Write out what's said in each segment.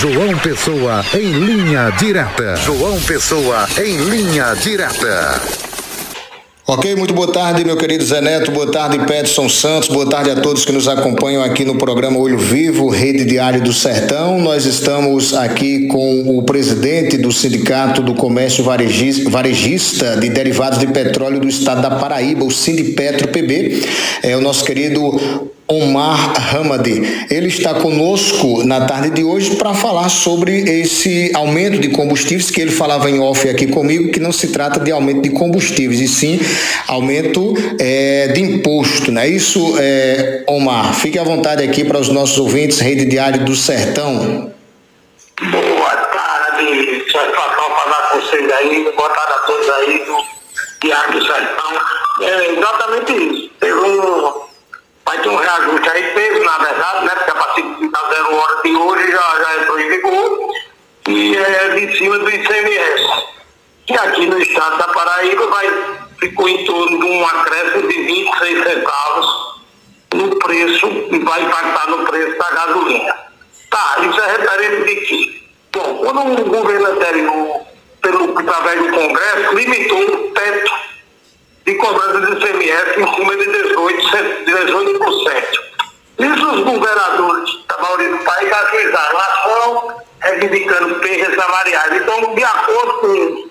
João Pessoa em linha direta. João Pessoa em linha direta. Ok, muito boa tarde, meu querido Zé Neto, boa tarde, Peterson Santos, boa tarde a todos que nos acompanham aqui no programa Olho Vivo, Rede Diário do Sertão. Nós estamos aqui com o presidente do Sindicato do Comércio Varejista de Derivados de Petróleo do Estado da Paraíba, o Sindipetro PB, é o nosso querido Omar Hamadi. Ele está conosco na tarde de hoje para falar sobre esse aumento de combustíveis que ele falava em off aqui comigo, que não se trata de aumento de combustíveis, e sim aumento é, de imposto, não é isso, é, Omar? Fique à vontade aqui para os nossos ouvintes, Rede Diário do Sertão. Boa tarde, satisfação falar com vocês aí, boa tarde a todos aí do Diário do Sertão. É exatamente isso. Teve um vai ter um reajuste aí, teve na verdade, né? Porque a partir da zero hora de hoje já, já entrou em vigor e é de cima do ICMS. Que aqui no estado da Paraíba vai, ficou em torno de um acréscimo de 26 centavos no preço e vai impactar no preço da gasolina. Tá, isso é referente de quê? Bom, quando o governo anterior, pelo, através do Congresso, limitou o teto de cobrança de ICMS em cima de 18%. 18%. Isso os governadores da maioria do país ajuizaram. Lá foram reivindicando perdas salariais. Então, de acordo com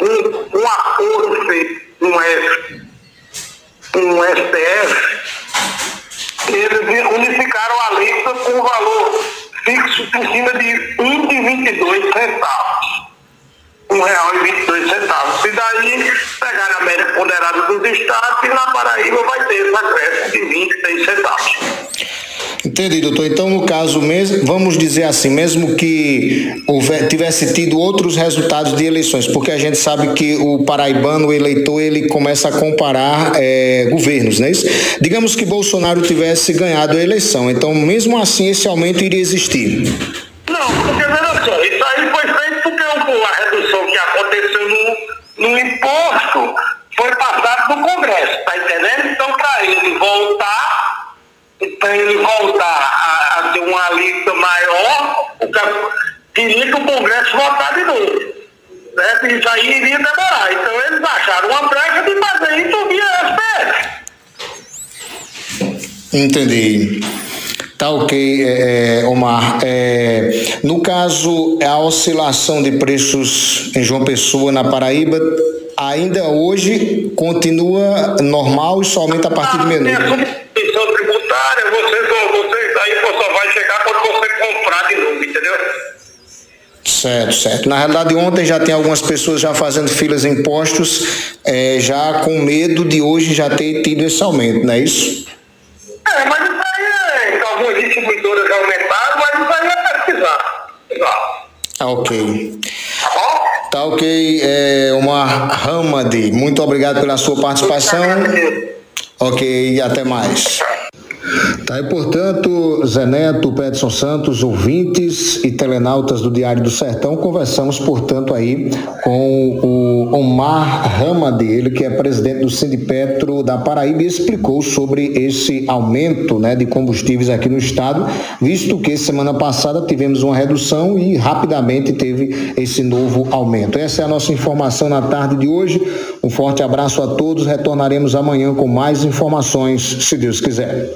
um, um acordo feito com com o STF, eles unificaram a alíquota com um valor fixo por cima de 1,22 centavos um real e daí, a estados e na Paraíba vai ter esse acréscimo de 26 centavos. Entendi, doutor. Então, no caso mesmo, vamos dizer assim, mesmo que houver, tivesse tido outros resultados de eleições, porque a gente sabe que o paraibano, o eleitor, ele começa a comparar é, governos, não é isso? Digamos que Bolsonaro tivesse ganhado a eleição, então, mesmo assim, esse aumento iria existir. Não, porque veja só, isso aí foi feito porque a redução que aconteceu no, no imposto foi passado no Congresso, tá entendendo? Então, para ele voltar, para ele voltar a, a ter uma lista maior, o teria que o Congresso votar de novo. Certo? Isso aí iria demorar. Então eles acharam uma brecha de fazer isso via SPF. Entendi. Tá ok, é, é, Omar. É, no caso, a oscilação de preços em João Pessoa, na Paraíba, ainda hoje continua normal e só aumenta a partir de meia-noite? A substituição tributária, você, você aí só vai chegar quando você comprar de novo, entendeu? Certo, certo. Na realidade, ontem já tem algumas pessoas já fazendo filas em postos, é, já com medo de hoje já ter tido esse aumento, não é isso? É, mas algumas distribuidoras já aumentaram, mas isso aí é pesquisar. Tá ok. Tá? Tá ok, é, Omar Hamadi, muito obrigado pela sua participação. Ok, até mais. Tá, e portanto, Zé Neto, Pedson Santos, ouvintes e telenautas do Diário do Sertão, conversamos, portanto, aí com o Omar Hamadi, ele que é presidente do Sindipetro da Paraíba e explicou sobre esse aumento né, de combustíveis aqui no estado, visto que semana passada tivemos uma redução e rapidamente teve esse novo aumento. Essa é a nossa informação na tarde de hoje. Um forte abraço a todos. Retornaremos amanhã com mais informações, se Deus quiser.